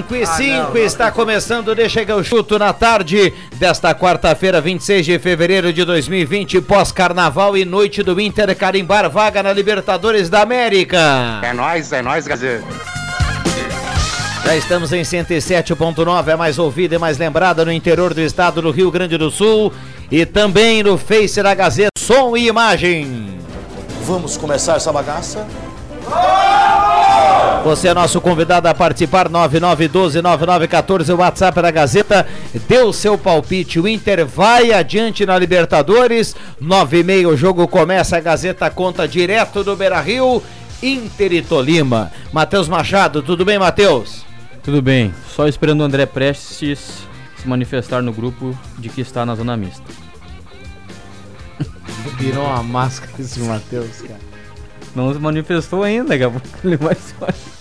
Cinco e cinco está começando, deixa que eu chuto na tarde desta quarta-feira, 26 de fevereiro de 2020, pós-carnaval e noite do Inter carimbar vaga na Libertadores da América. É nóis, é nóis, Gazeta. Já estamos em 107.9, é mais ouvida e mais lembrada no interior do estado do Rio Grande do Sul e também no Face da Gazeta, som e imagem. Vamos começar essa bagaça? Você é nosso convidado a participar, 9912-9914, o WhatsApp da Gazeta. Deu seu palpite, o Inter vai adiante na Libertadores. 9 e meia o jogo começa, a Gazeta conta direto do Beira Rio, Inter e Tolima. Matheus Machado, tudo bem, Matheus? Tudo bem, só esperando o André Prestes se manifestar no grupo de que está na zona mista. Virou uma máscara esse Matheus, cara. Não se manifestou ainda, daqui a pouco ele vai se manifestar.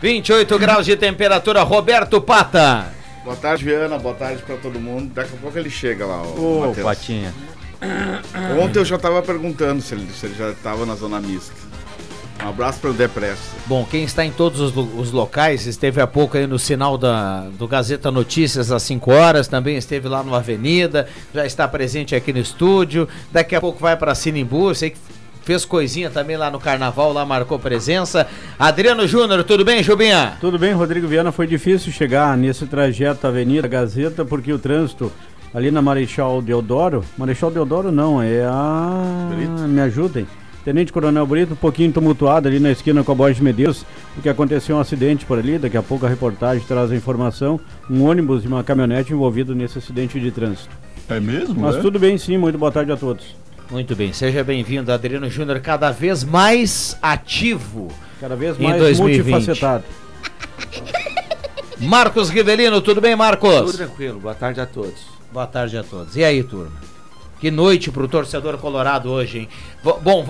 28 graus de temperatura, Roberto Pata. Boa tarde, Viana. Boa tarde pra todo mundo. Daqui a pouco ele chega lá, o Ô, Matheus. Patinha. Ontem eu já tava perguntando se ele, se ele já tava na zona mista. Um abraço pro Depresso. Bom, quem está em todos os, lo- os locais, esteve há pouco aí no sinal da, do Gazeta Notícias às 5 horas, também esteve lá no Avenida, já está presente aqui no estúdio, daqui a pouco vai para Sinimbu, sei que fez coisinha também lá no Carnaval, lá marcou presença. Adriano Júnior, tudo bem, Jubinha? Tudo bem, Rodrigo Viana. Foi difícil chegar nesse trajeto Avenida Gazeta porque o trânsito ali na Marechal Deodoro. Marechal Deodoro não, é a. Me ajudem. Tenente Coronel Brito, um pouquinho tumultuado ali na esquina com a Borges de Medeiros, porque aconteceu um acidente por ali. Daqui a pouco a reportagem traz a informação. Um ônibus e uma caminhonete envolvido nesse acidente de trânsito. É mesmo? Mas tudo bem, sim. Muito boa tarde a todos. Muito bem, seja bem-vindo, Adriano Júnior, cada vez mais ativo. Cada vez mais 2020. multifacetado. Marcos Rivelino, tudo bem, Marcos? Tudo tranquilo, boa tarde a todos. Boa tarde a todos. E aí, turma? Que noite pro torcedor colorado hoje, hein? Bom,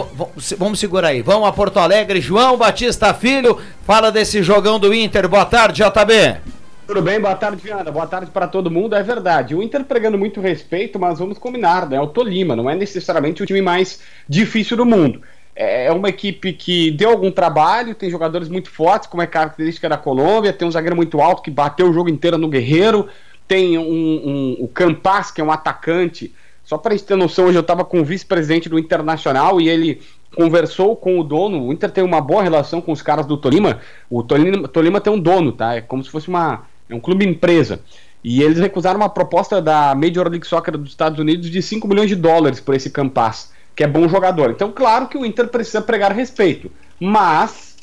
vamos segurar aí. Vamos a Porto Alegre. João Batista Filho, fala desse jogão do Inter. Boa tarde, JB. Tudo bem? Boa tarde, Viana. Boa tarde pra todo mundo. É verdade. O Inter pregando muito respeito, mas vamos combinar, né? É o Tolima, não é necessariamente o time mais difícil do mundo. É é uma equipe que deu algum trabalho, tem jogadores muito fortes, como é característica da Colômbia, tem um zagueiro muito alto que bateu o jogo inteiro no Guerreiro, tem um, um- o Campas, que é um atacante. Só pra gente ter noção, hoje eu tava com o vice-presidente do Internacional e ele conversou com o dono. O Inter tem uma boa relação com os caras do Tolima. O Tolima, Tolima tem um dono, tá? É como se fosse uma. É um clube empresa. E eles recusaram uma proposta da Major League Soccer dos Estados Unidos de 5 milhões de dólares por esse Campas, que é bom jogador. Então, claro que o Inter precisa pregar respeito. Mas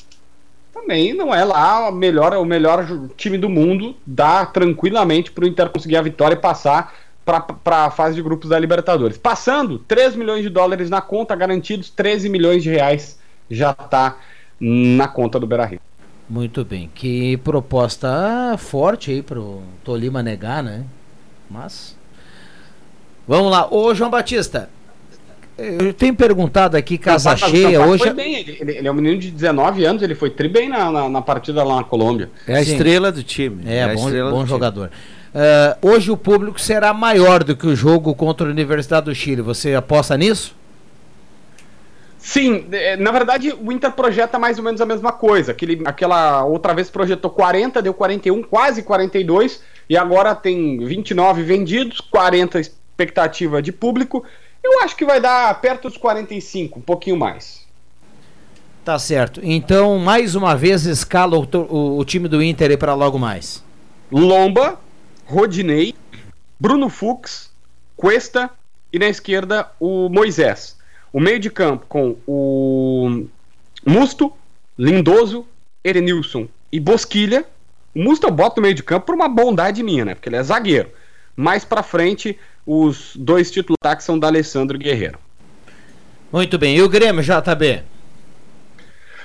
também não é lá o melhor, o melhor time do mundo. Dá tranquilamente para o Inter conseguir a vitória e passar para a fase de grupos da Libertadores. Passando, 3 milhões de dólares na conta, garantidos 13 milhões de reais já tá na conta do Beira-Rio. Muito bem. Que proposta forte aí pro Tolima negar, né? Mas. Vamos lá. Ô, João Batista. Eu tenho perguntado aqui, casa cheia hoje. foi bem, ele, ele- ele é um menino de 19 anos, ele foi tri bem na, na, na partida lá na Colômbia. É a Sim. estrela do time. É, a bom, bom jogador. Ah, hoje o público será maior do que o jogo contra a Universidade do Chile. Você aposta nisso? Sim, é, na verdade o Inter projeta mais ou menos a mesma coisa. Aquele, aquela outra vez projetou 40, deu 41, quase 42, e agora tem 29 vendidos, 40 expectativa de público. Eu acho que vai dar perto dos 45, um pouquinho mais. Tá certo. Então, mais uma vez, escala o, o, o time do Inter para logo mais. Lomba, Rodinei, Bruno Fux, Cuesta e na esquerda o Moisés. O meio de campo com o Musto, Lindoso, Erenilson e Bosquilha. O Musto eu boto no meio de campo por uma bondade minha, né? Porque ele é zagueiro. Mais pra frente, os dois títulos são da Alessandro Guerreiro. Muito bem. E o Grêmio, JB?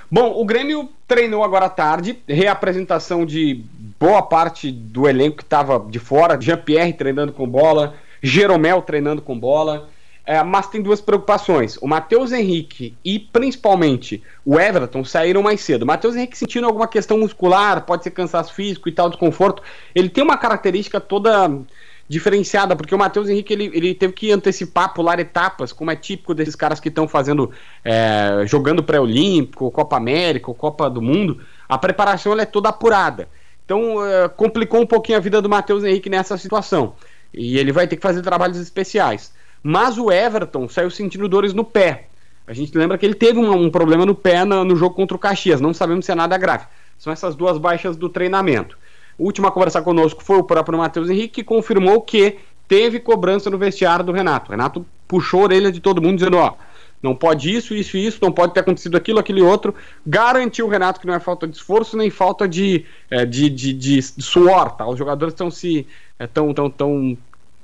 Bom, o Grêmio treinou agora à tarde, reapresentação de boa parte do elenco que estava de fora, Jean-Pierre treinando com bola, Jeromel treinando com bola, é, mas tem duas preocupações. O Matheus Henrique e principalmente o Everton saíram mais cedo. Matheus Henrique sentindo alguma questão muscular, pode ser cansaço físico e tal, desconforto. Ele tem uma característica toda diferenciada, porque o Matheus Henrique ele, ele teve que antecipar, pular etapas, como é típico desses caras que estão fazendo, é, jogando pré-olímpico, Copa América, Copa do Mundo. A preparação é toda apurada. Então é, complicou um pouquinho a vida do Matheus Henrique nessa situação. E ele vai ter que fazer trabalhos especiais. Mas o Everton saiu sentindo dores no pé. A gente lembra que ele teve um, um problema no pé no, no, jogo contra o Caxias. Não sabemos se é nada grave. São essas duas baixas do treinamento. O último a conversar conosco foi o próprio Matheus Henrique, que confirmou que teve cobrança no vestiário do Renato. O Renato puxou a orelha de todo mundo, dizendo: ó, não pode isso, isso e isso, não pode ter acontecido aquilo, aquele outro. Garantiu o Renato que não é falta de esforço nem falta de, é, de, de, de, suor. Tá? Os jogadores estão se. É, tão, tão, tão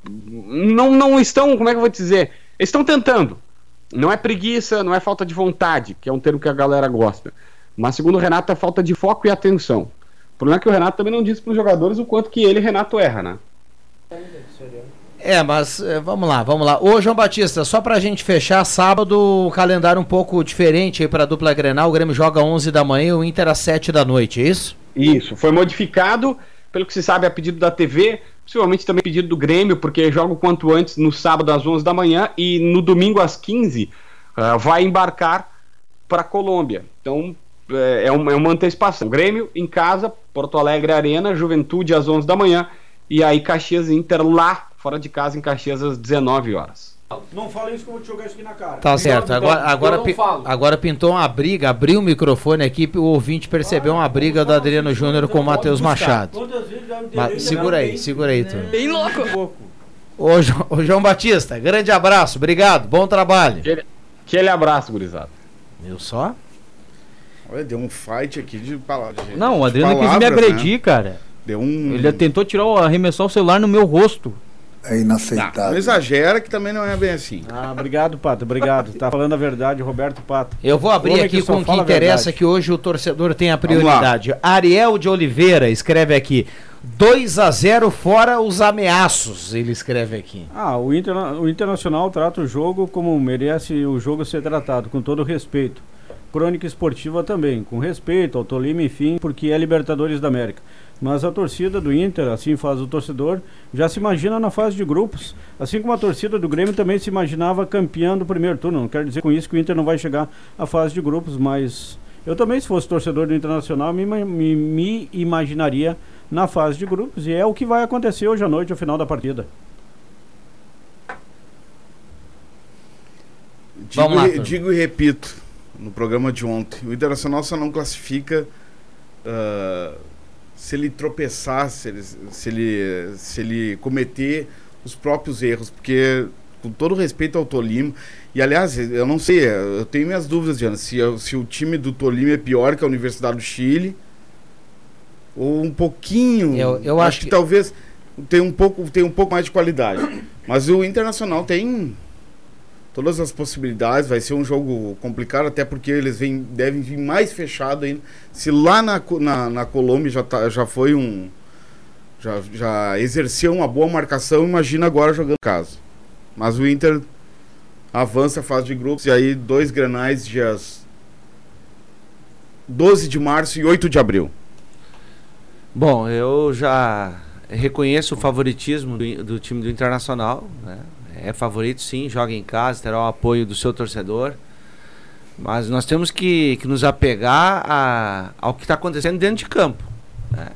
não, não estão, como é que eu vou dizer? Estão tentando. Não é preguiça, não é falta de vontade, que é um termo que a galera gosta. Mas, segundo o Renato, é falta de foco e atenção. O problema é que o Renato também não disse para os jogadores o quanto que ele, Renato, erra, né? É, mas é, vamos lá, vamos lá. Ô, João Batista, só pra gente fechar, sábado o calendário um pouco diferente aí pra dupla Grenal. O Grêmio joga 11 da manhã e o Inter às 7 da noite, é isso? Isso, foi modificado, pelo que se sabe, a pedido da TV possivelmente também pedido do Grêmio, porque joga o quanto antes no sábado às 11 da manhã e no domingo às 15 uh, ah, vai embarcar para Colômbia. Então é, é uma, é uma antecipação. Grêmio em casa, Porto Alegre Arena, Juventude às 11 da manhã e aí Caxias Inter lá fora de casa em Caxias às 19 horas. Não fala isso que eu vou te jogar isso aqui na cara. Tá certo. Agora, agora, pi, agora pintou uma briga, abriu o microfone aqui, o ouvinte percebeu uma briga do Adriano Júnior com o Matheus Machado. Mas, segura aí, segura aí, tu. Bem louco. Ô, ô, João Batista, grande abraço, obrigado, bom trabalho. Aquele, aquele abraço, gurizada. Viu só? Olha, deu um fight aqui de palavras. Não, o Adriano palavras, quis me agredir, né? cara. Deu um. Ele tentou tirar, arremessar o celular no meu rosto. É inaceitável. Não, não exagera que também não é bem assim. Ah, obrigado, Pato, obrigado. Tá falando a verdade, Roberto Pato. Eu vou abrir aqui com o que interessa, que hoje o torcedor tem a prioridade. Ariel de Oliveira escreve aqui. 2 a 0 fora os ameaços, ele escreve aqui. Ah, o, interna o Internacional trata o jogo como merece o jogo ser tratado, com todo respeito. Crônica esportiva também, com respeito ao Tolima, enfim, porque é Libertadores da América. Mas a torcida do Inter, assim faz o torcedor, já se imagina na fase de grupos. Assim como a torcida do Grêmio também se imaginava campeão do primeiro turno. Não quero dizer com isso que o Inter não vai chegar à fase de grupos, mas eu também, se fosse torcedor do Internacional, me, me, me imaginaria na fase de grupos. E é o que vai acontecer hoje à noite, ao final da partida. Digo, lá, digo e repito, no programa de ontem, o Internacional só não classifica. Uh, se ele tropeçar, se ele, se ele, se ele cometer os próprios erros, porque com todo respeito ao Tolima, e aliás, eu não sei, eu tenho minhas dúvidas, Diana, se, se o time do Tolima é pior que a Universidade do Chile, ou um pouquinho, eu, eu acho, acho que, que, talvez tem um pouco tem um pouco mais de qualidade, mas o Internacional tem todas as possibilidades. Vai ser um jogo complicado, até porque eles vêm, devem vir mais fechado ainda. Se lá na, na, na Colômbia já, tá, já foi um. Já, já exerceu uma boa marcação, imagina agora jogando em casa. Mas o Inter avança a fase de grupos e aí dois granais dias 12 de março e 8 de abril. Bom, eu já reconheço o favoritismo do, do time do Internacional, né? É favorito sim, joga em casa, terá o apoio do seu torcedor. Mas nós temos que, que nos apegar a, ao que está acontecendo dentro de campo. né?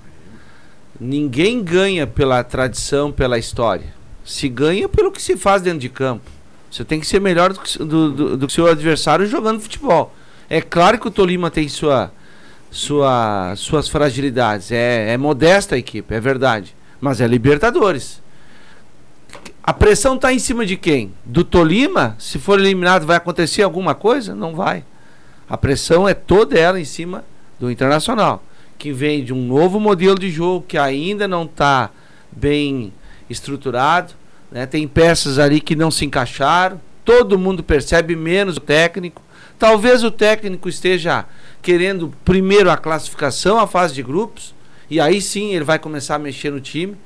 Ninguém ganha pela tradição, pela história. Se ganha pelo que se faz dentro de campo. Você tem que ser melhor do que, do, do, do seu adversário jogando futebol. É claro que o Tolima tem sua, sua, suas fragilidades. É, é modesta a equipe, é verdade. Mas é Libertadores. A pressão está em cima de quem? Do Tolima? Se for eliminado, vai acontecer alguma coisa? Não vai. A pressão é toda ela em cima do Internacional, que vem de um novo modelo de jogo que ainda não está bem estruturado. Né? Tem peças ali que não se encaixaram. Todo mundo percebe, menos o técnico. Talvez o técnico esteja querendo primeiro a classificação, a fase de grupos, e aí sim ele vai começar a mexer no time.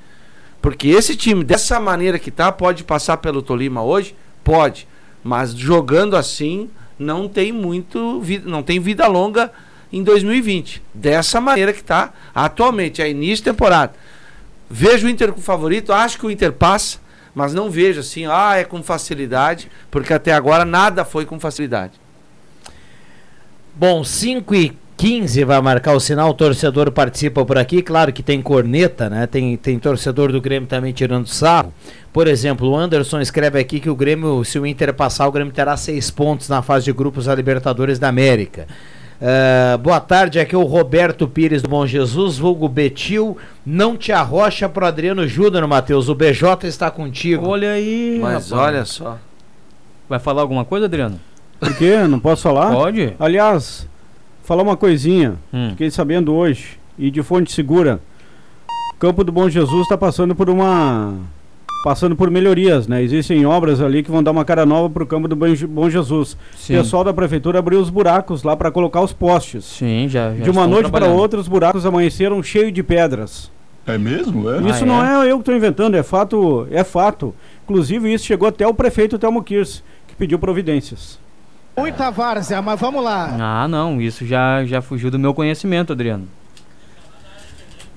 Porque esse time, dessa maneira que tá, pode passar pelo Tolima hoje? Pode. Mas jogando assim, não tem muito vida, não tem vida longa em 2020. Dessa maneira que tá atualmente, é início de temporada. Vejo o Inter com favorito, acho que o Inter passa, mas não vejo assim, ah, é com facilidade, porque até agora nada foi com facilidade. Bom, 5 e 15 vai marcar o sinal, o torcedor participa por aqui, claro que tem corneta, né? Tem, tem torcedor do Grêmio também tirando sarro. Por exemplo, o Anderson escreve aqui que o Grêmio, se o Inter passar, o Grêmio terá seis pontos na fase de grupos da Libertadores da América. Uh, boa tarde, aqui é o Roberto Pires do Bom Jesus, vulgo Betil. Não te arrocha pro Adriano Júnior, Matheus. O BJ está contigo. Olha aí. Mas rapaz. olha só. Vai falar alguma coisa, Adriano? Por quê? Não posso falar? Pode. Aliás, falar uma coisinha. Hum. Fiquei sabendo hoje, e de fonte segura. O Campo do Bom Jesus está passando por uma. Passando por melhorias, né? Existem obras ali que vão dar uma cara nova para o Campo do Bom Je- Bom Jesus. Sim. O pessoal da prefeitura abriu os buracos lá para colocar os postes. Sim, já. já de uma noite para outra, os buracos amanheceram cheios de pedras. É mesmo? É? Isso Ah, não é? é eu que estou inventando, é fato, é fato. Inclusive, isso chegou até o prefeito Telmo Kirsch, que pediu providências. Muita várzea, mas vamos lá. Ah, não, isso já, já fugiu do meu conhecimento, Adriano.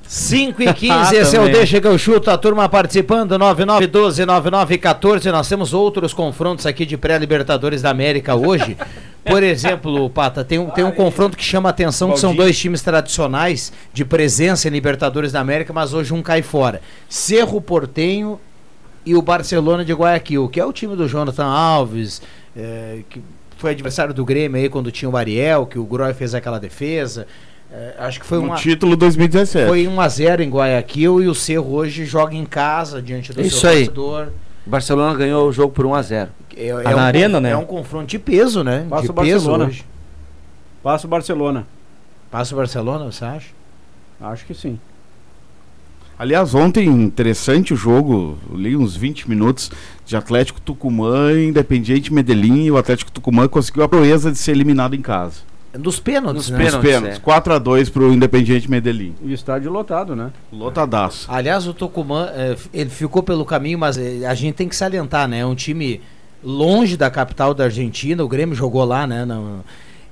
5 e 15, esse é o. Deixa que eu chuto, a turma participando, 9912-9914. Nós temos outros confrontos aqui de pré-Libertadores da América hoje. Por exemplo, Pata, tem um, tem um confronto que chama a atenção, que são dois times tradicionais de presença em Libertadores da América, mas hoje um cai fora. Cerro Portenho e o Barcelona de Guayaquil, que é o time do Jonathan Alves, é, que foi adversário do Grêmio aí quando tinha o Ariel, que o Groy fez aquela defesa. É, acho que foi uma... título 2017. Foi 1x0 em Guayaquil e o Cerro hoje joga em casa diante do Isso seu aí. torcedor. O Barcelona ganhou o jogo por 1 a 0 É, Tá na arena, né? É um confronto de peso, né? Passa de o peso Barcelona. hoje. Passa o Barcelona. Passa o Barcelona, você acha? Acho que sim. Aliás, ontem, interessante o jogo, li uns 20 minutos de Atlético Tucumã e Independiente Medellín e o Atlético Tucumã conseguiu a proeza de ser eliminado em casa. Dos pênaltis, Nos né? pênaltis. Pênaltis, é. 4 a 2 pro Independiente Medellín. E estádio lotado, né? Lotadaço. Aliás, o Tucumã, é, ele ficou pelo caminho, mas é, a gente tem que salientar, né? É um time longe da capital da Argentina, o Grêmio jogou lá, né? Não-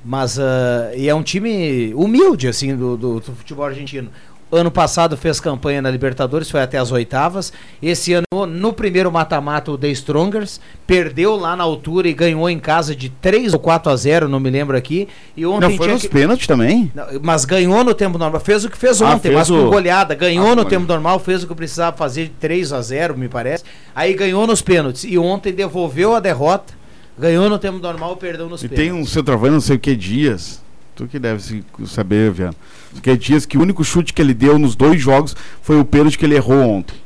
mas ah, e é um time humilde, assim, do, do- do futebol argentino. Ano passado fez campanha na Libertadores, foi até as oitavas. Esse ano, no primeiro mata-mata, o The Strongers perdeu lá na altura e ganhou em casa de 3 ou 4 a 0, não me lembro aqui. E ontem Não foi nos que- pênaltis também? Mas ganhou no tempo normal. Fez o que fez Ah, ontem, fez mas com o- goleada. Ganhou Ah, no com tempo normal, fez o que precisava fazer de 3 a 0 me parece. Aí ganhou nos pênaltis. E ontem devolveu a derrota. Ganhou no tempo normal e perdeu nos E pênaltis. tem um centroavante, não sei o que, Dias. Tu que deve se- saber, Viano. Que é Dias que o único chute que ele deu nos dois jogos foi o pênalti que ele errou ontem.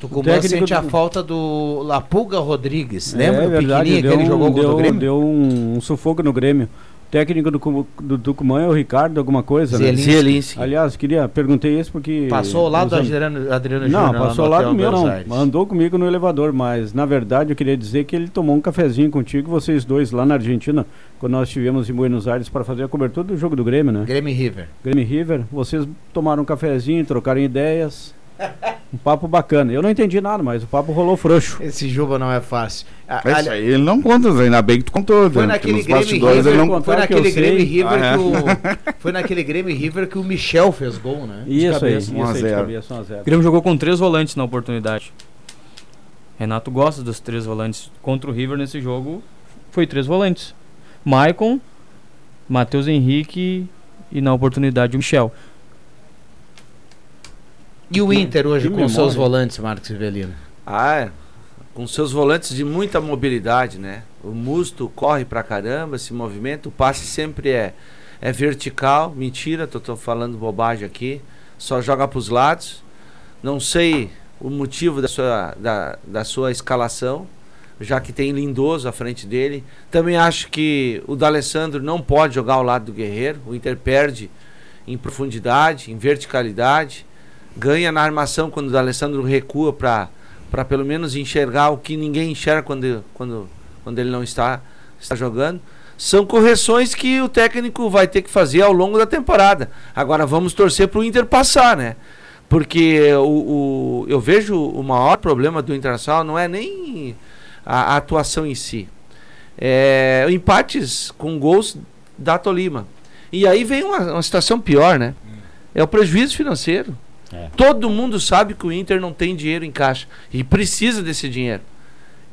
Tucumã sente a falta do Lapulga Rodrigues. Lembra é o verdade, pequenininho que ele um- jogou contra deu, o Grêmio? Deu um, um sufoco no Grêmio. Técnico do, do Tucumã é o Ricardo, alguma coisa, né? Zielinski. Zielinski. Aliás, queria, perguntei isso porque... Passou ao lado do Adriano, Adriano Não, Júnior passou ao lado meu não. Aires. Andou comigo no elevador, mas na verdade eu queria dizer que ele tomou um cafezinho contigo, vocês dois, lá na Argentina, quando nós estivemos em Buenos Aires para fazer a cobertura do jogo do Grêmio, né? Grêmio River. Grêmio River, vocês tomaram um cafezinho, trocaram ideias. Um papo bacana. Eu não entendi nada, mas o papo rolou frouxo. Esse Juba não é fácil. A- Mas ali- isso aí ele não conta, ainda bem que tu contou. Foi né? naquele Grêmio e River, ele não foi naquele Grêmio e. River Ah, é? que o foi naquele Grêmio River que o Michel fez gol, né? De Isso aí, cabeça. isso um a aí de zero. cabeça, um a zero. O Grêmio jogou com três volantes na oportunidade. Renato gosta dos três volantes. Contra o River nesse jogo, foi três volantes. Maicon, Matheus Henrique e na oportunidade o Michel. E o Inter hoje que com seus memória. volantes, Marcos Rivelino? Ah, é. com seus volantes de muita mobilidade, né? O Musto corre pra caramba, se movimenta, o passe sempre é, é vertical. Mentira, tô, tô falando bobagem aqui. Só joga pros lados. Não sei o motivo da sua, da, da sua escalação, já que tem Lindoso à frente dele. Também acho que o D'Alessandro não pode jogar ao lado do Guerreiro. O Inter perde em profundidade, em verticalidade. Ganha na armação quando o D'Alessandro recua para para pelo menos enxergar o que ninguém enxerga quando, quando, quando ele não está, está jogando. São correções que o técnico vai ter que fazer ao longo da temporada. Agora vamos torcer para o Inter passar, né? Porque o, o, eu vejo o maior problema do Internacional não é nem a, a atuação em si. É empates com gols da Tolima. E aí vem uma, uma situação pior, né? É o prejuízo financeiro. Todo mundo sabe que o Inter não tem dinheiro em caixa e precisa desse dinheiro.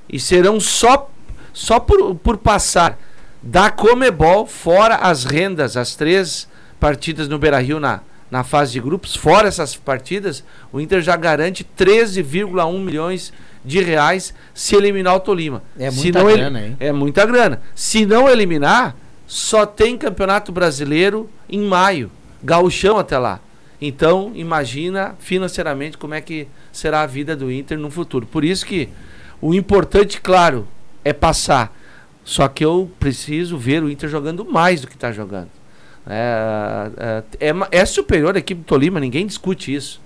E serão só, só por, por passar da Comebol, fora as rendas, as três partidas no Beira Rio na, na fase de grupos, fora essas partidas, o Inter já garante 13,1 milhões de reais se eliminar o Tolima. É muita grana, hein? É muita grana. Se não eliminar, só tem Campeonato Brasileiro em maio. Gauchão até lá. Então, imagina financeiramente como é que será a vida do Inter no futuro. Por isso que o importante, claro, é passar. Só que eu preciso ver o Inter jogando mais do que está jogando. É, é, é é superior a equipe do Tolima, ninguém discute isso.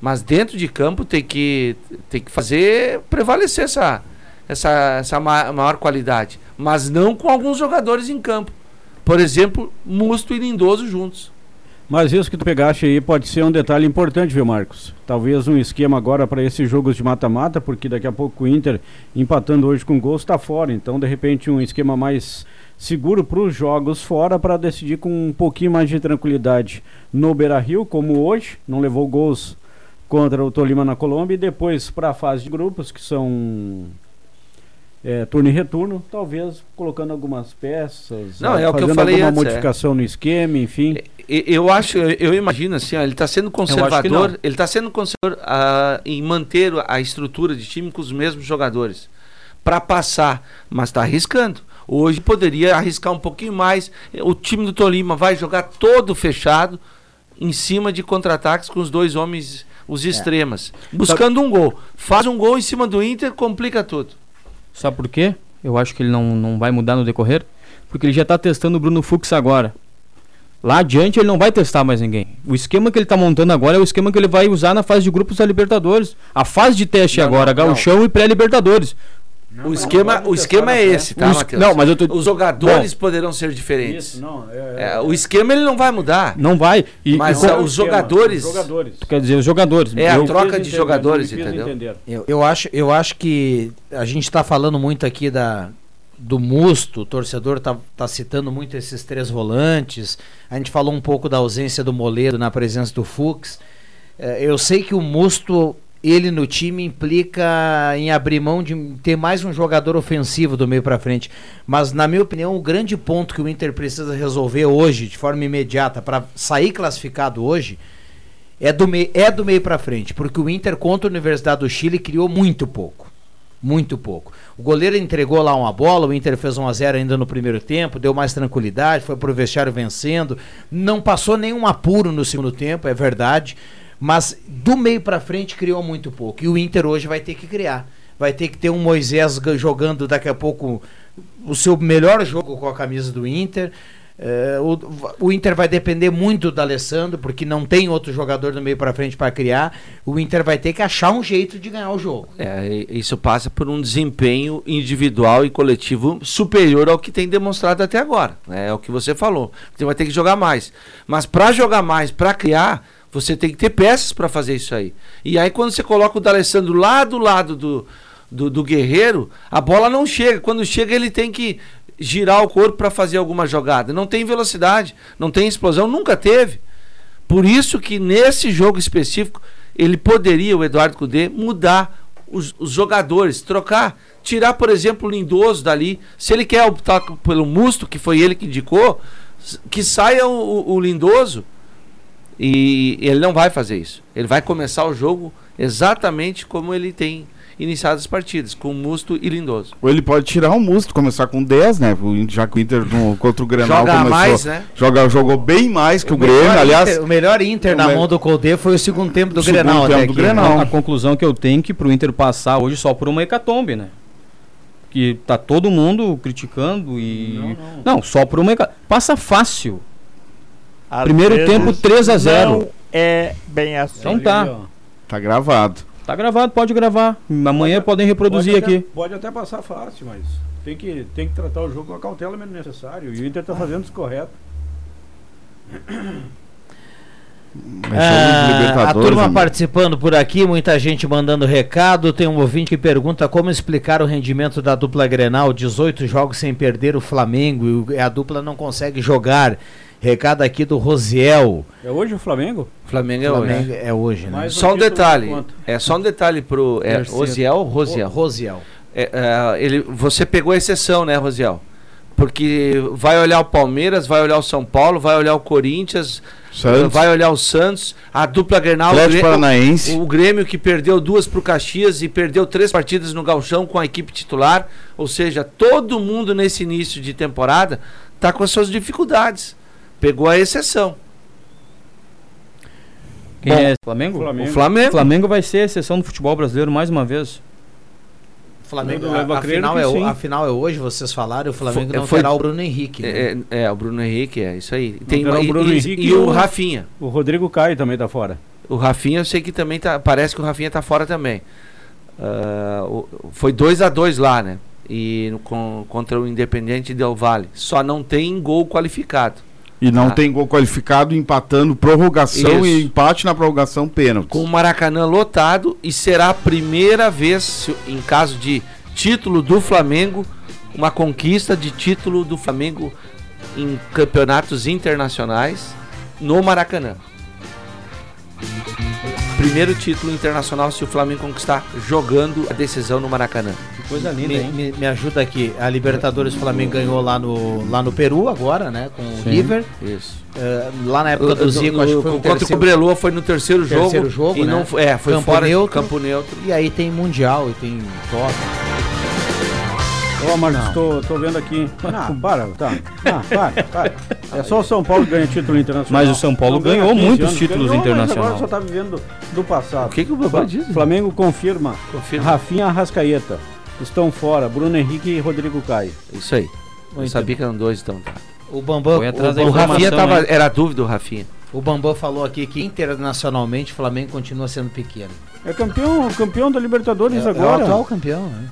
Mas dentro de campo tem que, tem que fazer prevalecer essa, essa, essa ma- maior qualidade. Mas não com alguns jogadores em campo. Por exemplo, Musto e Lindoso juntos. Mas isso que tu pegaste aí pode ser um detalhe importante, viu, Marcos? Talvez um esquema agora para esses jogos de mata-mata, porque daqui a pouco o Inter, empatando hoje com gols, está fora. Então, de repente, um esquema mais seguro para os jogos fora para decidir com um pouquinho mais de tranquilidade no Beira Rio, como hoje, não levou gols contra o Tolima na Colômbia, e depois para a fase de grupos, que são é, turno e retorno, talvez colocando algumas peças, Não, é o que eu falei alguma antes, é. modificação no esquema, enfim. Eu acho, eu, imagino assim, ó, ele está sendo acho que conservador, ele está sendo conservador ah, em manter a estrutura de time com os mesmos jogadores para passar, mas está arriscando. Hoje poderia arriscar um pouquinho mais. O time do Tolima vai jogar todo fechado em cima de contra-ataques com os dois homens, os extremas, buscando um gol. Faz um gol em cima do Inter, complica tudo. Sabe por quê? Eu acho que ele não, não vai mudar no decorrer. Porque ele já tá testando o Bruno Fux agora. Lá adiante ele não vai testar mais ninguém. O esquema que ele tá montando agora é o esquema que ele vai usar na fase de grupos da Libertadores. A fase de teste Não, agora, não, não. Gauchão e pré-Libertadores. O esquema, o esquema é esse, tá, Os- Matheus? não, mas eu tô- Os jogadores poderão ser diferentes. não, É, o esquema ele não vai mudar. Não vai. E, Mas e com- os jogadores. Quer dizer, os jogadores. É a troca de jogadores, entendeu? Eu, eu acho, eu acho que a gente está falando muito aqui da, do Musto, o torcedor tá, tá citando muito esses três volantes. A gente falou um pouco da ausência do Moledo na presença do Fux. É, eu sei que o Musto, ele no time implica em abrir mão de ter mais um jogador ofensivo do meio para frente. Mas, na minha opinião, o grande ponto que o Inter precisa resolver hoje, de forma imediata, para sair classificado hoje, é do, mei, é do meio para frente, porque o Inter contra a Universidade do Chile criou muito pouco. Muito pouco. O goleiro entregou lá uma bola, o Inter fez 1 a 0 ainda no primeiro tempo, deu mais tranquilidade, foi pro vestiário vencendo, não passou nenhum apuro no segundo tempo, é verdade, mas do meio para frente criou muito pouco. E o Inter hoje vai ter que criar. Vai ter que ter um Moisés ga- jogando daqui a pouco o seu melhor jogo com a camisa do Inter. É, o, o Inter vai depender muito do Alessandro, porque não tem outro jogador do meio para frente para criar. O Inter vai ter que achar um jeito de ganhar o jogo. É, isso passa por um desempenho individual e coletivo superior ao que tem demonstrado até agora. né? É o que você falou. Você vai ter que jogar mais. Mas para jogar mais, para criar, você tem que ter peças para fazer isso aí. E aí quando você coloca o D'Alessandro lá do lado do, do, do Guerreiro, a bola não chega. Quando chega, ele tem que girar o corpo para fazer alguma jogada. Não tem velocidade, não tem explosão, nunca teve. Por isso que nesse jogo específico, ele poderia, o Eduardo Cudê, mudar os, os jogadores, trocar tirar, por exemplo, o Lindoso dali. Se ele quer optar pelo Musto, que foi ele que indicou, que saia o, o Lindoso. E ele não vai fazer isso. Ele vai começar o jogo exatamente como ele tem iniciado as partidas, com Musto e Lindoso. Ou ele pode tirar o Musto, começar com 10, né? O Já que o Inter no, contra o Grenal Joga começou. mais, né? Joga, jogou bem mais que o, melhor Grêmio, aliás. Inter- o melhor Inter o na me- mão do Colde foi o segundo tempo do O segundo Grenal. tempo até do aqui. Grenal. A conclusão que eu tenho é que pro Inter passar hoje só por uma hecatombe, né? Que tá todo mundo criticando e. Não, só por uma hecatombe. Passa fácil. Às Primeiro tempo 3 a 0. Não é bem assim. Então tá. Tá gravado. Tá gravado, pode gravar. Amanhã podem reproduzir pode aqui. Até, pode até passar fácil, mas tem que, tem que tratar o jogo com a cautela menos necessário. E o Inter tá fazendo isso correto. Mas Ah, a turma amigo. participando por aqui, muita gente mandando recado. Tem um ouvinte que pergunta como explicar o rendimento da dupla Grenal, 18 jogos sem perder o Flamengo e a dupla não consegue jogar. Recado aqui do Rosiel. É hoje o Flamengo? Flamengo é Flamengo hoje. é hoje, né? Mais Só um detalhe. É só um detalhe pro. É. Rosiel Rosiel? Ro- Rosiel. É, é, ele, você pegou a exceção, né, Rosiel? Porque vai olhar o Palmeiras, vai olhar o São Paulo, vai olhar o Corinthians, Santos. vai olhar o Santos, a dupla Grenal, o Atlético Grê- Paranaense. o, o Grêmio que perdeu duas pro Caxias e perdeu três partidas no Galchão com a equipe titular, ou seja, todo mundo nesse início de temporada tá com as suas dificuldades. Pegou a exceção. Quem Bom, é? Flamengo? Flamengo. O Flamengo. Flamengo vai ser a exceção do futebol brasileiro mais uma vez. Flamengo, a a, final é, o- sim. a final é hoje, vocês falaram, o Flamengo Foi- não foi- terá o Bruno Henrique. né? É, é, o Bruno Henrique, é isso aí. Tem, o e- Bruno e, Henrique e e o o- Rafinha. O Rodrigo Caio também tá fora. O Rafinha eu sei que também tá. Parece que o Rafinha tá fora também. O- foi 2 a 2 lá, né? E no- com- contra o Independente Del Vale. Só não tem gol qualificado. E não Ah. tem gol qualificado, empatando prorrogação Isso. e empate na prorrogação pênalti. Com o Maracanã lotado e será a primeira vez, em caso de título do Flamengo, uma conquista de título do Flamengo em campeonatos internacionais no Maracanã. Primeiro título internacional se o Flamengo conquistar jogando a decisão no Maracanã. Que coisa linda, Me, hein? me- me ajuda aqui. A Libertadores o Flamengo ganhou lá no, lá no Peru agora, né? Com o River. Isso. Eh, lá na época do Zico, acho que foi um contra o terceiro, Cobreloa foi no terceiro jogo. terceiro jogo, e né? não foi, é, foi Campo fora neutro. campo neutro. E aí tem Mundial e tem Copa. Ó, Marcos, tô, tô vendo aqui. Não, para, tá. Ah, para, para. É só o São Paulo que ganha título internacional. Mas o São Paulo Não ganhou 15 muitos anos. títulos Ganhou, internacionais. Agora só tá vivendo do passado. O que que o Babá diz? Flamengo confirma. Confirma. Rafinha Arrascaeta. Estão fora. Bruno Henrique e Rodrigo Caio. Isso aí. Eu sabia que eram dois, então tá. O Bambam, o, O Bambam Rafinha tava. hein? Era dúvida o Rafinha. o Bambam falou aqui que internacionalmente o Flamengo continua sendo pequeno. É campeão, campeão da Libertadores É, é agora. o atual campeão, né?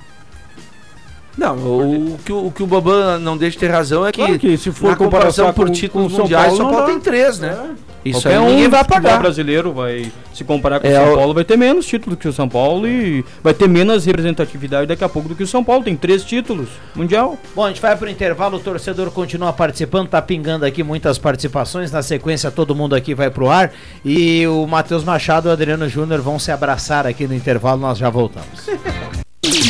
Não, o, o que o, o que o Babã não deixa de ter razão é que, Claro que se for na comparação comparar por com- títulos com o São mundiais, Paulo, São Paulo tem três, né? É. Isso Qualquer aí um ninguém vai pagar. brasileiro vai se comparar com É, o São o- Paulo, vai ter menos títulos que o São Paulo e vai ter menos representatividade daqui a pouco do que o São Paulo. Tem três títulos mundial. Bom, a gente vai pro intervalo, o torcedor continua participando, tá pingando aqui muitas participações. Na sequência, todo mundo aqui vai pro ar. E o Matheus Machado e o Adriano Júnior vão se abraçar aqui no intervalo, nós já voltamos.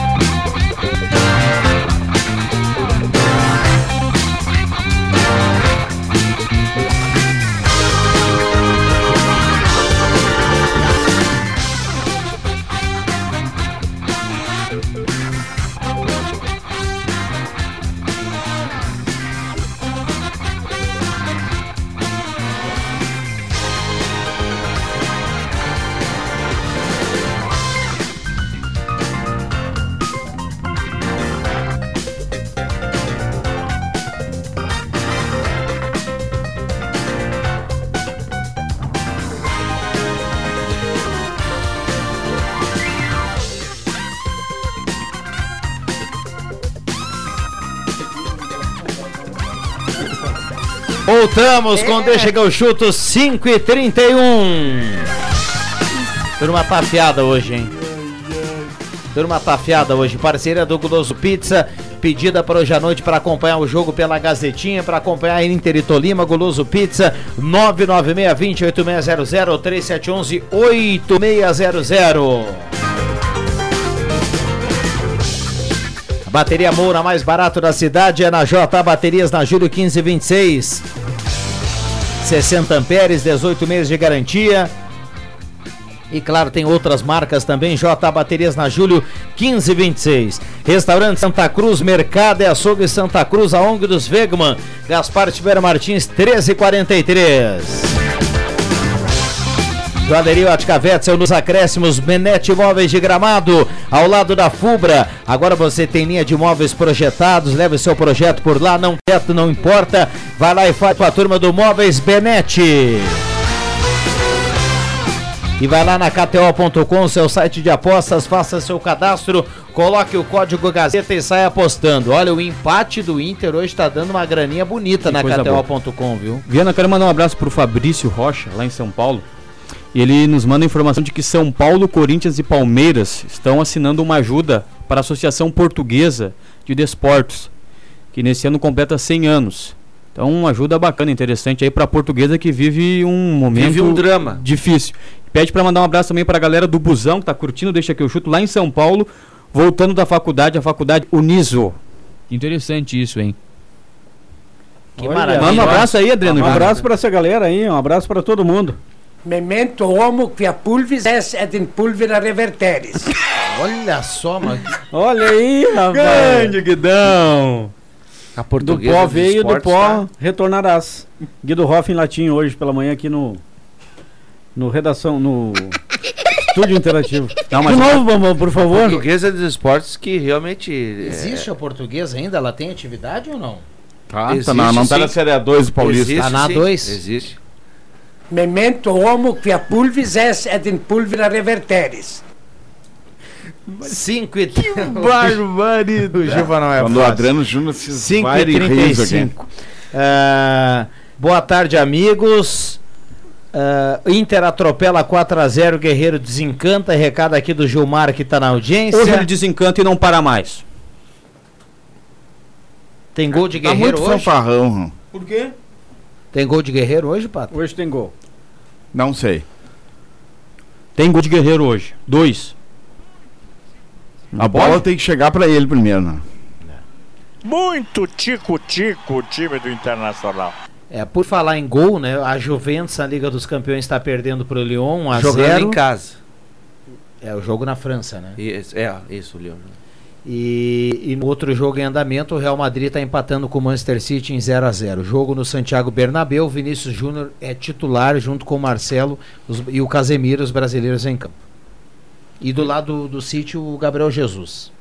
Voltamos com Deixa que eu chuto 5 e 31 Turma tá afiada hoje, hein? Turma tá afiada hoje. Parceira do Guloso Pizza. pedida para hoje à noite para acompanhar o jogo pela Gazetinha, para acompanhar Inter e Tolima, Goloso Pizza, 996208600 3711 8600. A bateria Moura mais barato da cidade é na J Baterias na Júlio 1526. 60 amperes, 18 meses de garantia. E claro, tem outras marcas também. J Baterias na Júlio 1526. Restaurante Santa Cruz, Mercado e Açougue Santa Cruz, a ONG dos Vegman. Gaspar Tibeira Martins 1343. Joalheria Ótica Wetzel nos acréscimos, Menete Móveis de Gramado, ao lado da Fubra. Agora você tem linha de móveis projetados, leve seu projeto por lá, não teto, não importa. Vai lá e faz com a turma do Móveis Benete. E vai lá na KTO.com, seu site de apostas, faça seu cadastro, coloque o código Gazeta e saia apostando. Olha, o empate do Inter hoje está dando uma graninha bonita Que na KTO.com, viu? Viana, quero mandar um abraço pro Fabrício Rocha, lá em São Paulo. E ele nos manda a informação de que São Paulo, Corinthians e Palmeiras estão assinando uma ajuda para a Associação Portuguesa de Desportos, que nesse ano completa 100 anos. Então, uma ajuda bacana, interessante aí para a portuguesa que vive um momento Vive um drama. difícil. Pede para mandar um abraço também para a galera do Busão que tá curtindo, deixa que eu chuto lá em São Paulo, voltando da faculdade, a faculdade Uniso. Interessante isso, hein? Que Olha, maravilha. Manda um abraço aí, Adriano. Um abraço para essa galera aí, um abraço para todo mundo. Memento homo quia pulvis es et in pulvera reverteris. Olha só, mano. Olha aí, rapaz. Grande Guidão. A Do portuguesa pó dos veio, do esportes, pó tá? retornarás. Guido Hoff em latim hoje pela manhã aqui no no redação, no estúdio interativo. Não, mas De novo, Bambam, por A favor. portuguesa dos esportes que realmente. é, Existe a portuguesa ainda? Ela tem atividade ou não? Tá, Existe, tá na, não tá sim. na Série A2 do Paulista. Existe, Tá na sim, A2? Existe. Memento homo quia pulvis es et in pulvera reverteris. 5 e barbaridade. O Juba não é Quando o. Adriano Júnior se 5 vai e de riso aqui. 35. Ah, boa tarde, amigos. Ah, Inter atropela 4x0, Guerreiro desencanta. Recado aqui do Gilmar que tá na audiência. Hoje ele desencanta e não para mais. Tem gol de Tá Guerreiro muito hoje? fanfarrão. Por quê? Tem gol de Guerreiro hoje, Pato? Hoje tem gol. Não sei. Tem gol de Guerreiro hoje. Dois. A bola tem que chegar pra ele primeiro, né? Muito tico-tico o time do Internacional. É, por falar em gol, né? A Juventus, a Liga dos Campeões, está perdendo pro Lyon 1 a Jogando 0. em casa. É o jogo na França, né? Isso, é, isso, Leon. E, e no outro jogo em andamento, o Real Madrid está empatando com o Manchester City em 0 a 0 Jogo no Santiago Bernabéu, Vinícius Júnior é titular junto com o Marcelo os- e o Casemiro, os brasileiros em campo. E do lado do City, o Gabriel Jesus.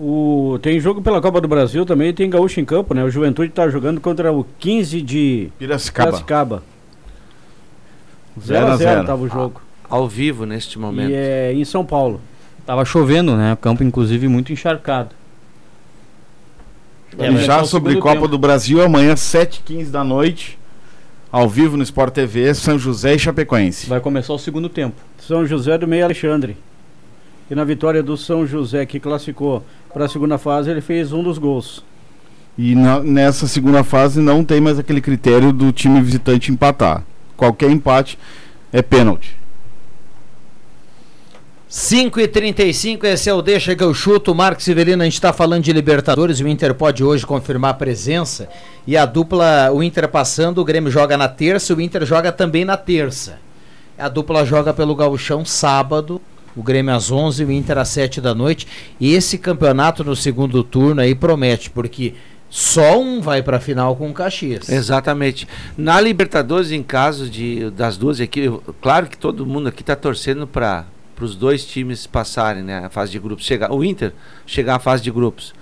O, tem jogo pela Copa do Brasil também, tem gaúcho em campo, né? O Juventude tá jogando contra o 15 de Piracicaba. Piracicaba. Zero 0 a a 0 zero. tava o jogo. Ao vivo neste momento. E é em São Paulo. Tava chovendo, né? O campo, inclusive, muito encharcado. É, e já é o sobre Copa tempo. do Brasil, amanhã, 7h15 da noite, ao vivo no Sport TV, São José e Chapecoense. Vai começar o segundo tempo. São José do Meio Alexandre. E na vitória do São José, que classificou para a segunda fase, ele fez um dos gols. E na- nessa segunda fase não tem mais aquele critério do time visitante empatar. Qualquer empate é pênalti. 5 e 35 esse é o Deixa que eu chuto. Marcos Severino, a gente está falando de Libertadores. O Inter pode hoje confirmar a presença. E a dupla, o Inter passando, o Grêmio joga na terça, o Inter joga também na terça. A dupla joga pelo Gauchão sábado. O Grêmio às 11 o Inter às 7 da noite. E esse campeonato no segundo turno aí promete, porque só um vai para a final com o Caxias. Exatamente. Na Libertadores, em caso de das duas equipes, claro que todo mundo aqui está torcendo para os dois times passarem né, a fase de grupos. Chegar, o Inter chegar à fase de grupos.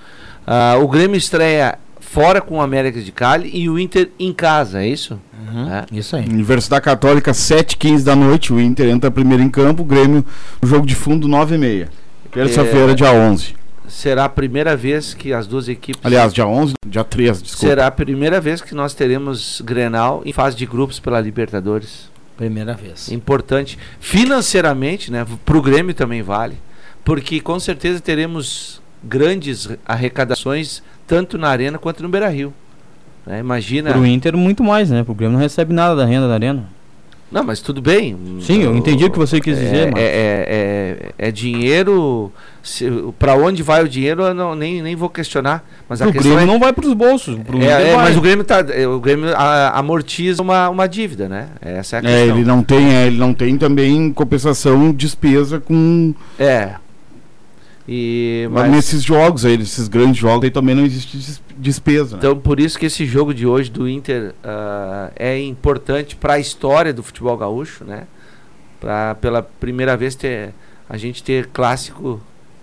Ah, o Grêmio estreia fora com o América de Cali e o Inter em casa, é isso? Uhum, É. Isso aí. Universidade Católica, 7h15 da noite, o Inter entra primeiro em campo, o Grêmio, o jogo de fundo, 9h30. Terça-feira, É. dia 11. Será a primeira vez que as duas equipes. Aliás, dia 11, dia 3, desculpa. será a primeira vez que nós teremos Grenal em fase de grupos pela Libertadores. Primeira vez. Importante. Financeiramente, né? Para o Grêmio também vale. Porque com certeza teremos grandes arrecadações tanto na Arena quanto no Beira-Rio. Né? Imagina. Pro Inter, muito mais, né? Porque o Grêmio não recebe nada da renda da Arena. Não, mas tudo bem. Sim, eu entendi o que você quis dizer, É, mas- é, é, é dinheiro. Para onde vai o dinheiro, eu não, nem, nem vou questionar. Mas a questão Grêmio é, não vai pros bolsos. Pro é, é, mas o Grêmio, tá, é, o Grêmio amortiza uma, uma dívida, né? Essa é a É, questão. ele não tem, é, ele não tem também compensação despesa com. É. E, Mas mas, nesses jogos aí, nesses grandes jogos aí também não existe des- despesa. né? então, por isso que esse jogo de hoje do Inter ah, é importante para a história do futebol gaúcho, né? Para pela primeira vez ter a gente ter clássico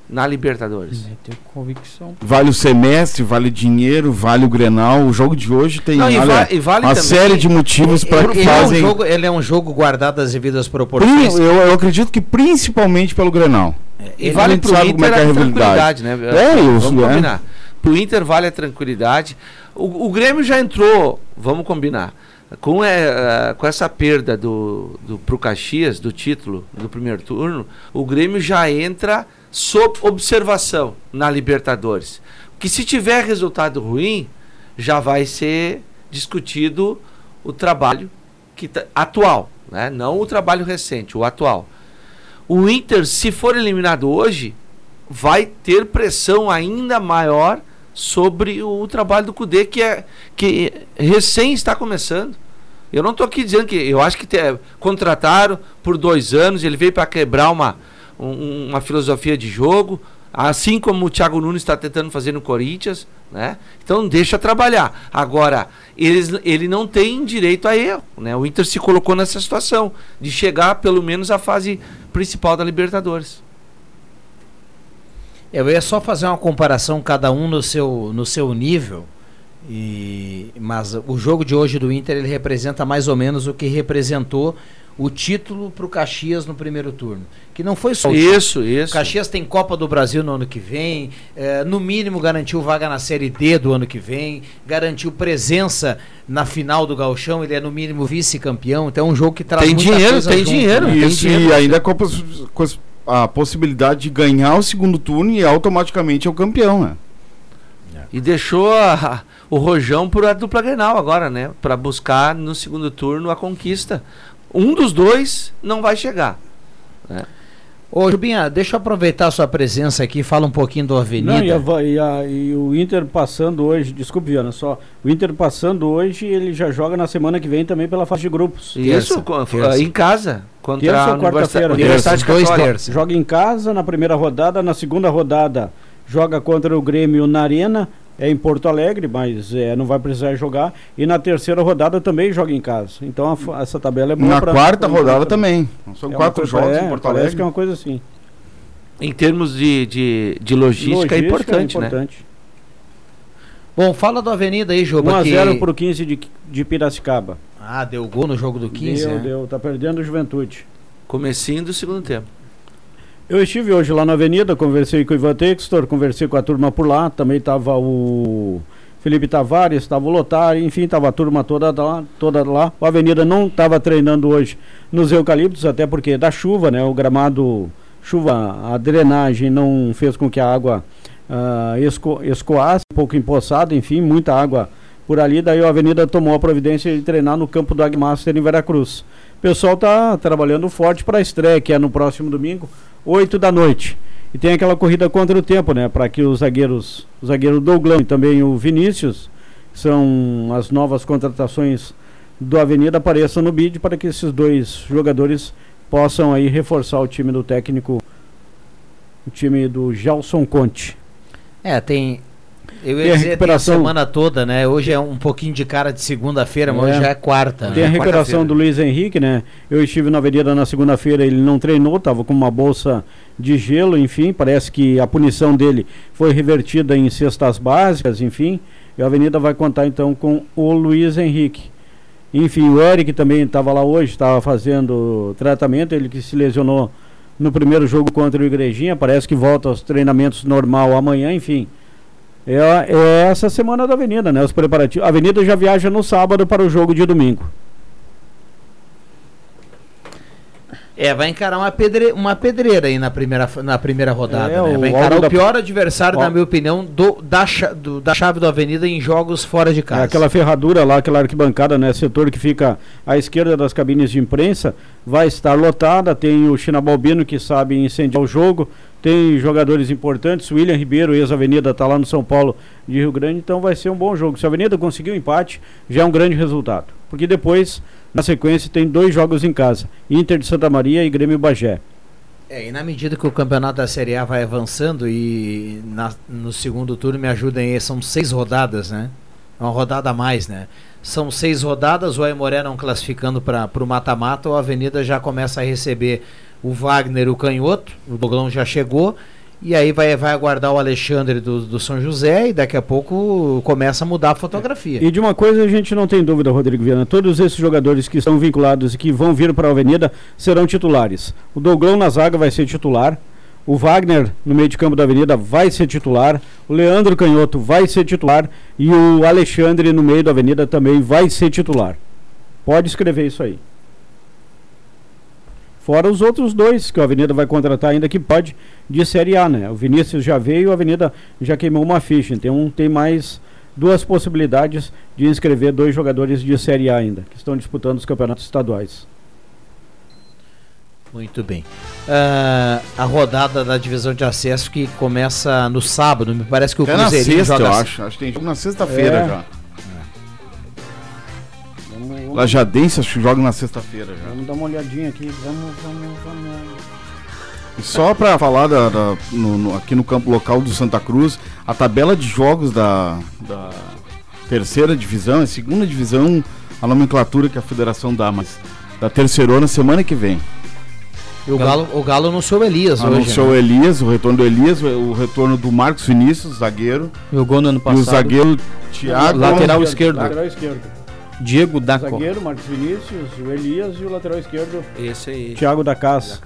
na Libertadores. Ter convicção. Vale o semestre, vale dinheiro, vale o Grenal. O jogo de hoje tem Não, olha, va- e vale uma também- série de motivos para que Ele, é um fazem. jogo, ele é um jogo guardado às devidas proporções. eu, eu acredito que principalmente pelo Grenal. E A vale pro sabe Inter como é que é a rivalidade. tranquilidade, né? É isso, vamos é. combinar. Pro Inter vale a tranquilidade. O, o Grêmio já entrou, vamos combinar, com, é, eh, com essa perda do, do, pro Caxias, do título do primeiro turno, o Grêmio já entra sob observação na Libertadores. Que se tiver resultado ruim, já vai ser discutido o trabalho que tá- atual, né? não o trabalho recente, o atual. O Inter, se for eliminado hoje, vai ter pressão ainda maior sobre o trabalho do Cudê, que é que recém está começando. Eu não estou aqui dizendo que eu acho que te- contrataram por dois anos, ele veio para quebrar uma, um- uma filosofia de jogo, assim como o Thiago Nunes está tentando fazer no Corinthians, né? Então deixa trabalhar. Agora eles, ele não tem direito a erro, né? O Inter se colocou nessa situação de chegar pelo menos à fase principal da Libertadores. Eu ia só fazer uma comparação, cada um no seu, no seu nível. E, mas o jogo de hoje do Inter ele representa mais ou menos o que representou o título para o Caxias no primeiro turno. Que não foi só o Isso, título. isso. O Caxias tem Copa do Brasil no ano que vem, eh, no mínimo garantiu vaga na Série D do ano que vem, garantiu presença na final do Gauchão, ele é no mínimo vice-campeão, então é um jogo que traz Tem muita dinheiro, coisa tem junto, dinheiro, né? tem Isso, dinheiro. e ainda com a, a possibilidade de ganhar o segundo turno e automaticamente é o campeão, né? E deixou a- o Rojão por a dupla Grenal agora, né? Para buscar no segundo turno a conquista. Um dos dois não vai chegar. né? Ô, Jubinha, deixa eu aproveitar a sua presença aqui, fala um pouquinho do Avenida. Não, e, a e a- e o Inter passando hoje, desculpe, Viana, só. O Inter passando hoje, ele já joga na semana que vem também pela fase de grupos. Isso, co- em casa, contra Terça ou quarta-feira? Universidade, Dois terços. Joga em casa na primeira rodada, na segunda rodada joga contra o Grêmio na Arena, é em Porto Alegre, mas é, não vai precisar jogar. E na terceira rodada também joga em casa. Então a essa tabela é boa Na pra- quarta pra- rodada pra- também. São É quatro coisa- jogos é, em Porto parece Alegre. que é uma coisa assim. Em termos de, de, de logística, é importante, né? Bom, fala do Avenida aí, Juba. 1x0 que- pro 15 de, de Piracicaba. Ah, deu gol no jogo do 15, deu, né? deu, tá perdendo o Juventude. Comecinho do segundo tempo. Eu estive hoje lá na Avenida, conversei com o Ivan Textor, conversei com a turma por lá, também estava o Felipe Tavares, estava o Lotário, enfim, estava a turma toda lá, toda lá. A Avenida não estava treinando hoje nos eucaliptos, até porque da chuva, né? O gramado, chuva, a drenagem não fez com que a água ah, esco, escoasse, um pouco empoçada, enfim, muita água por ali. Daí a Avenida tomou a providência de treinar no campo do Agmaster em Veracruz. Pessoal está trabalhando forte para a estreia, que é no próximo domingo, 8 da noite. E tem aquela corrida contra o tempo, né? Para que os zagueiros, o zagueiro Douglas e também o Vinícius, são as novas contratações do Avenida, apareçam no bid para que esses dois jogadores possam aí reforçar o time do técnico, o time do Gelson Conte. É, tem. Eu ia a dizer tem a recuperação- semana toda, né? Hoje é um pouquinho de cara de segunda-feira, mas É. hoje já é quarta. Tem a né? recuperação do Luiz Henrique, né? Eu estive na Avenida na segunda-feira, ele não treinou, estava com uma bolsa de gelo, enfim, parece que a punição dele foi revertida em cestas básicas, enfim. E a Avenida vai contar então com o Luiz Henrique. Enfim, o Eric também estava lá hoje, estava fazendo tratamento, ele que se lesionou no primeiro jogo contra o Igrejinha, parece que volta aos treinamentos normal amanhã, enfim. É, é essa semana da Avenida, né? Os preparativos. A Avenida já viaja no sábado para o jogo de domingo. É, vai encarar uma, pedre, uma pedreira aí na primeira, na primeira rodada. É, né? Vai encarar o da- pior adversário, Ó. na minha opinião, do, da, do- da chave do Avenida em jogos fora de casa. É aquela ferradura lá, aquela arquibancada, né? Setor que fica à esquerda das cabines de imprensa, vai estar lotada. Tem o China Balbino que sabe incendiar o jogo. Tem jogadores importantes. O William Ribeiro, ex-Avenida, está lá no São Paulo de Rio Grande. Então vai ser um bom jogo. Se a Avenida conseguir o empate, já é um grande resultado. Porque depois, na sequência, tem dois jogos em casa: Inter de Santa Maria e Grêmio Bagé. É, e na medida que o campeonato da Série A vai avançando e na- no segundo turno me ajudem aí, são seis rodadas, né? É uma rodada a mais, né? São seis rodadas, o Aimoré não classificando para o mata-mata, o Avenida já começa a receber o Wagner, o Canhoto, o Doglão já chegou, e aí vai, vai aguardar o Alexandre do, do São José e daqui a pouco começa a mudar a fotografia. E de uma coisa a gente não tem dúvida, Rodrigo Viana. Todos esses jogadores que estão vinculados e que vão vir para a Avenida serão titulares. O Douglão na zaga vai ser titular. O Wagner no meio de campo da Avenida vai ser titular. O Leandro Canhoto vai ser titular. E o Alexandre no meio da Avenida também vai ser titular. Pode escrever isso aí. Fora os outros dois que a Avenida vai contratar ainda que pode de Série A, né? O Vinícius já veio, a Avenida já queimou uma ficha. Então tem mais duas possibilidades de inscrever dois jogadores de Série A ainda, que estão disputando os campeonatos estaduais. Muito bem. Ah, a rodada da divisão de acesso que começa no sábado, me parece que o É na sexta, joga eu acho. Acho que tem jogo na sexta-feira É. já. Lajadense acho que joga na sexta-feira já. Vamos dar uma olhadinha aqui, vamos, vamos, vamos. E só para falar da, da- no- no- aqui no campo local do Santa Cruz, a tabela de jogos da, da terceira divisão, é segunda divisão, a nomenclatura que a federação dá, mas da terceirona semana que vem. E o Galo, o Galo anunciou o Elias hoje. Anunciou né? o Elias, o retorno do Elias, o, retorno do Marcos Vinícius, zagueiro. Jogou no ano E passado. o zagueiro Thiago. Lateral esquerdo. Lateral esquerdo. Diego O Daco. zagueiro, Marcos Vinícius, o Elias e o lateral esquerdo, Esse aí. Thiago da Casa.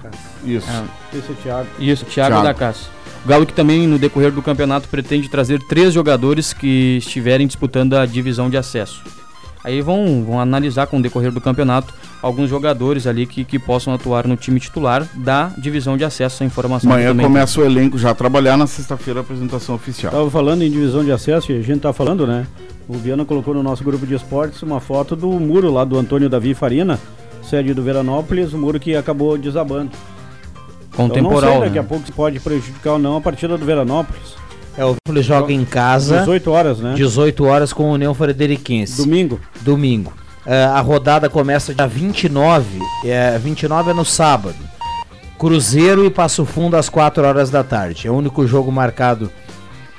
Isso. Esse é o Thiago. Isso, Thiago, Thiago. da Casa. O Galo que também no decorrer do campeonato pretende trazer três jogadores que estiverem disputando a divisão de acesso. Aí vão, vão analisar com o decorrer do campeonato alguns jogadores ali que, que possam atuar no time titular da divisão de acesso. Essa informação Amanhã começa o elenco já a trabalhar na sexta-feira a apresentação oficial. Tava falando em divisão de acesso e a gente tá falando, né? O Viana colocou no nosso grupo de esportes uma foto do muro lá do Antônio Davi Farina, sede do Veranópolis, o muro que acabou desabando. Com Eu não sei daqui a né? pouco se pode prejudicar ou não a partida do Veranópolis. É, o Veranópolis joga em casa. 18 horas, né? 18 horas com a União Frederiquense. Domingo. Domingo. É, a rodada começa dia 29. É, 29 é no sábado. Cruzeiro e Passo Fundo às 4 horas da tarde. É o único jogo marcado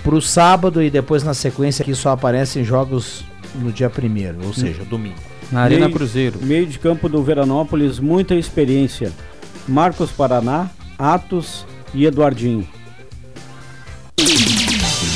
pro sábado e depois na sequência aqui só aparecem jogos no dia 1 ou seja, domingo. Na Arena Meio- Cruzeiro. Meio de campo do Veranópolis, muita experiência. Marcos Paraná, Atos e Eduardinho.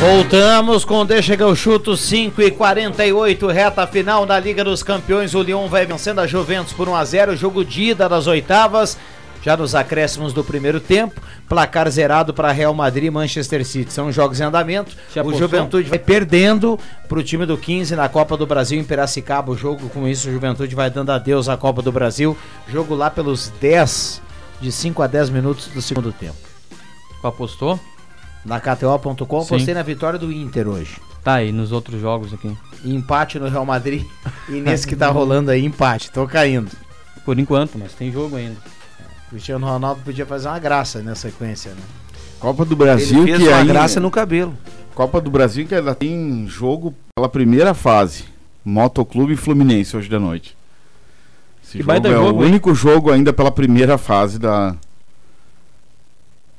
Voltamos com Deixa que eu chuto 5 e 48, reta final da Liga dos Campeões. O Lyon vai vencendo a Juventus por 1 a 0 jogo de ida das oitavas. Já nos acréscimos do primeiro tempo, placar zerado para Real Madrid e Manchester City. São jogos em andamento. O? Juventude vai perdendo para o time do 15 na Copa do Brasil em Piracicaba. O jogo, com isso, o Juventude vai dando adeus à Copa do Brasil. Jogo lá pelos 10, de 5 a 10 minutos do segundo tempo. Apostou? Na KTO.com, Sim. postei na vitória do Inter hoje. Tá, e nos outros jogos aqui. Empate no Real Madrid e nesse que tá rolando aí, empate. Tô caindo. Por enquanto, mas tem jogo ainda. Cristiano Ronaldo podia fazer uma graça nessa sequência, né? Copa do Brasil Ele fez que uma ainda- graça no cabelo. Copa do Brasil que ainda tem jogo pela primeira fase. Motoclube e Fluminense hoje da noite. Esse Que jogo baita é jogo, o hein? único jogo ainda pela primeira fase da.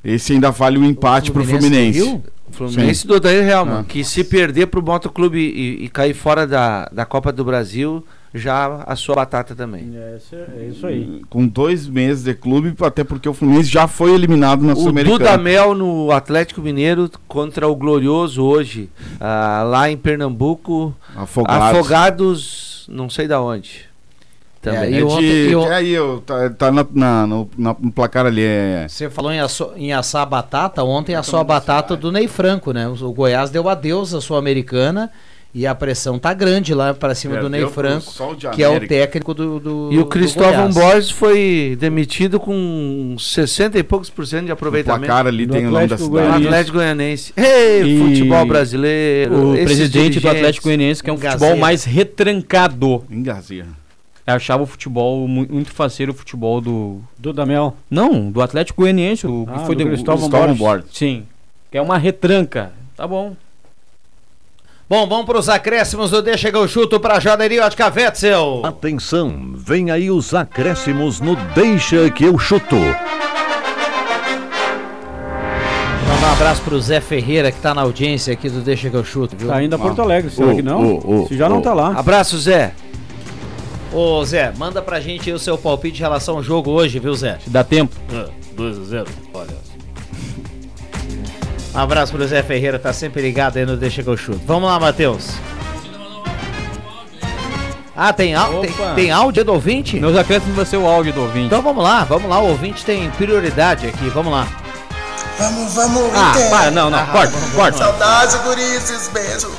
Esse ainda vale o empate pro Fluminense Fluminense. Rio? O Fluminense do Odair Real, mano. Ah. Que se perder pro Motoclube e, e cair fora da, da Copa do Brasil, já a sua batata também. É, isso- é isso aí. Com dois meses de clube, até porque o Fluminense já foi eliminado na O Sul-Americana. Dudamel no Atlético Mineiro contra o Glorioso hoje, ah, lá em Pernambuco. Afogados. Afogados, não sei da onde. Também. É, de- é aí, eu- tá, tá na, na- no, na- no placar ali. É... Você falou em, asso- em assar a batata, ontem assou a batata do Ney Franco, né? O, o Goiás deu adeus à Sul-Americana e a pressão tá grande lá pra cima do Ney Franco, que é o técnico do, do E o Cristóvão. Borges foi demitido com 60 e poucos por cento de aproveitamento. placar ali Do tem o nome da Atlético cidade. Goianiense. Atlético Goianiense. Ei, E futebol brasileiro. O presidente do. Atlético Goianiense, que é um futebol Gazeira. mais retrancado. Engazia. Achava o futebol mu- muito faceiro o futebol do. Do Damel? Não, do Atlético Goianiense. O Ah, que foi do de- Cristóvão o Borges. Borges. Sim. Que é uma retranca. Tá bom. Bom, vamos pros acréscimos do Deixa que eu chuto pra Joalheria Ótica Wetzel. Atenção, vem aí os acréscimos no Deixa que eu chuto. Mandar um abraço pro Zé Ferreira, que tá na audiência aqui do Deixa que eu chuto, viu? Tá ainda Porto Alegre, será que não? Se já não tá lá. Abraço, Zé. Ô, Zé, manda pra gente aí o seu palpite em relação ao jogo hoje, viu, Zé? Se dá tempo. 2 a 0 olha. Um abraço pro Zé Ferreira, tá sempre ligado aí no Deixa que eu chuto. Vamos lá, Matheus. Ah, tem, au- tem, tem áudio do ouvinte? Meus acréscimos vai ser o áudio do ouvinte. Então vamos lá, vamos lá, o ouvinte tem prioridade aqui, vamos lá. Vamos, vamos, Ah, Inter. para, não, não, corta, corta. Saudades, gurizes, beijo.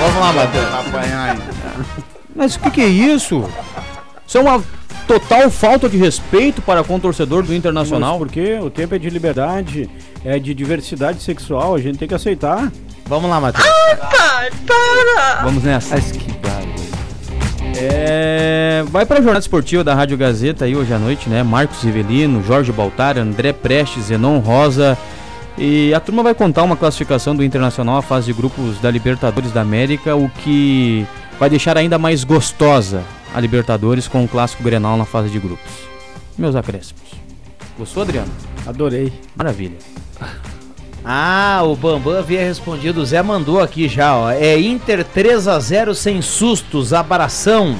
Vamos lá, Matheus. Mas o que, que é isso? Isso é uma total falta de respeito para com o torcedor do Internacional. Mas porque o tempo é de liberdade, é de diversidade sexual, a gente tem que aceitar. Vamos lá, Matheus. Pai, para! Vamos nessa. que É, vai para a jornada esportiva da Rádio Gazeta aí hoje à noite, né? Marcos Rivelino, Jorge Baltar, André Prestes, Zenon Rosa. E a turma vai contar uma classificação do Internacional à fase de grupos da Libertadores da América, o que vai deixar ainda mais gostosa a Libertadores com o clássico Grenal na fase de grupos. Meus acréscimos. Gostou, Adriano? Adorei. Maravilha. Ah, o Bambam havia respondido, o Zé mandou aqui já, ó. É Inter 3 a 0 sem sustos, abração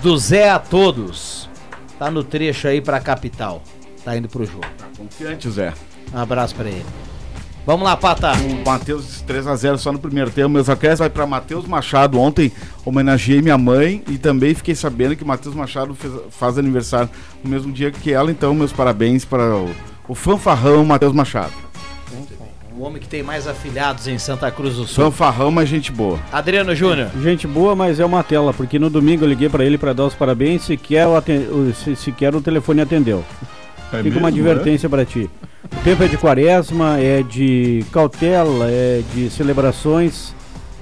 do Zé a todos. Tá no trecho aí pra capital. Tá indo pro jogo. Confiante, Zé. Um abraço pra ele. Vamos lá, Pata. O Matheus 3x0 só no primeiro tempo. Meus acréscimos vai para Matheus Machado. Ontem homenageei minha mãe e também fiquei sabendo que Matheus Machado fez- faz aniversário no mesmo dia que ela. Então, meus parabéns para o, o fanfarrão Matheus Machado. O homem que tem mais afilhados em Santa Cruz do Sul. Fanfarrão, mas gente boa. Adriano Júnior. Gente boa, mas é uma tela, porque no domingo eu liguei pra ele pra dar os parabéns, sequer o- se- sequer o telefone atendeu. É Fica uma mesmo, advertência pra ti. O tempo é de quaresma, é de cautela, é de celebrações,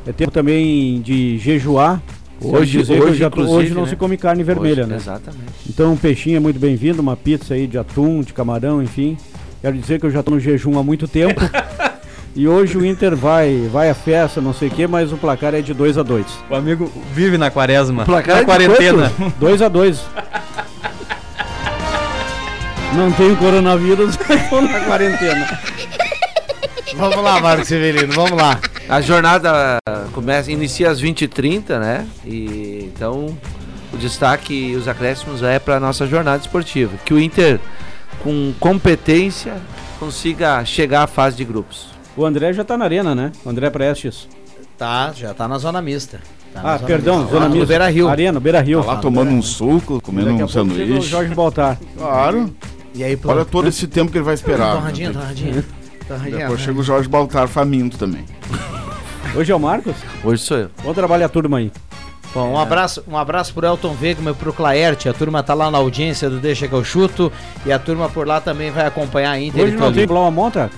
é tempo também de jejuar. Hoje- hoje, já hoje não né? se come carne vermelha, Hoje, né? exatamente. Então um peixinho é muito bem-vindo, uma pizza aí de atum, de camarão, enfim. Quero dizer que eu já tô no jejum há muito tempo. e hoje o Inter vai, vai à festa, não sei o quê, mas o placar é de 2 a 2 O amigo vive na quaresma. O placar na é quarentena. 2 a 2 Não tenho coronavírus, tô na quarentena. Vamos lá, Marcos Severino, vamos lá. A jornada começa, inicia às 20h30, né? E então o destaque e os acréscimos é para nossa jornada esportiva. Que o Inter, com competência, consiga chegar à fase de grupos. O André já tá na arena, né? O André Prestes. Tá, já tá na zona mista. Tá Ah, zona perdão, mista. zona mista. Beira Rio. Arena, Beira Rio. Tá lá tomando um suco, comendo a um chega o sanduíche. Jorge Baltar. Claro. E aí, Olha todo esse tempo que ele vai esperar. Torradinha, torradinha. Torradinha. Depois chega o Jorge Baltar faminto também. Hoje é o Marcos? Hoje sou eu. Bom trabalho a turma aí. Bom, um abraço, um abraço pro Elton Wegman e pro Claerte. A turma tá lá na audiência do Deixa que eu chuto. E a turma por lá também vai acompanhar a Inter Hoje não tem Tolima. Blau Monta?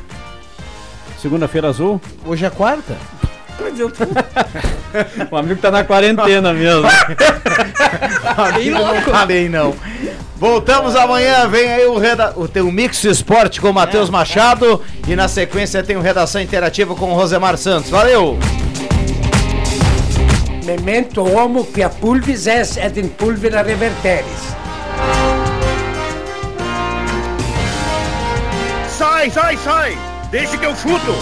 Segunda-feira azul? Hoje é quarta? o amigo tá na quarentena mesmo. Amigo, não falei não. Voltamos amanhã, vem aí o, reda... o teu Mix Esporte com o Matheus Machado e na sequência tem o Redação Interativa com o Rosemar Santos. Valeu! Memento homo quia pulvis es et in pulvera reverteris. Sai, sai, sai! Deixa que eu chuto!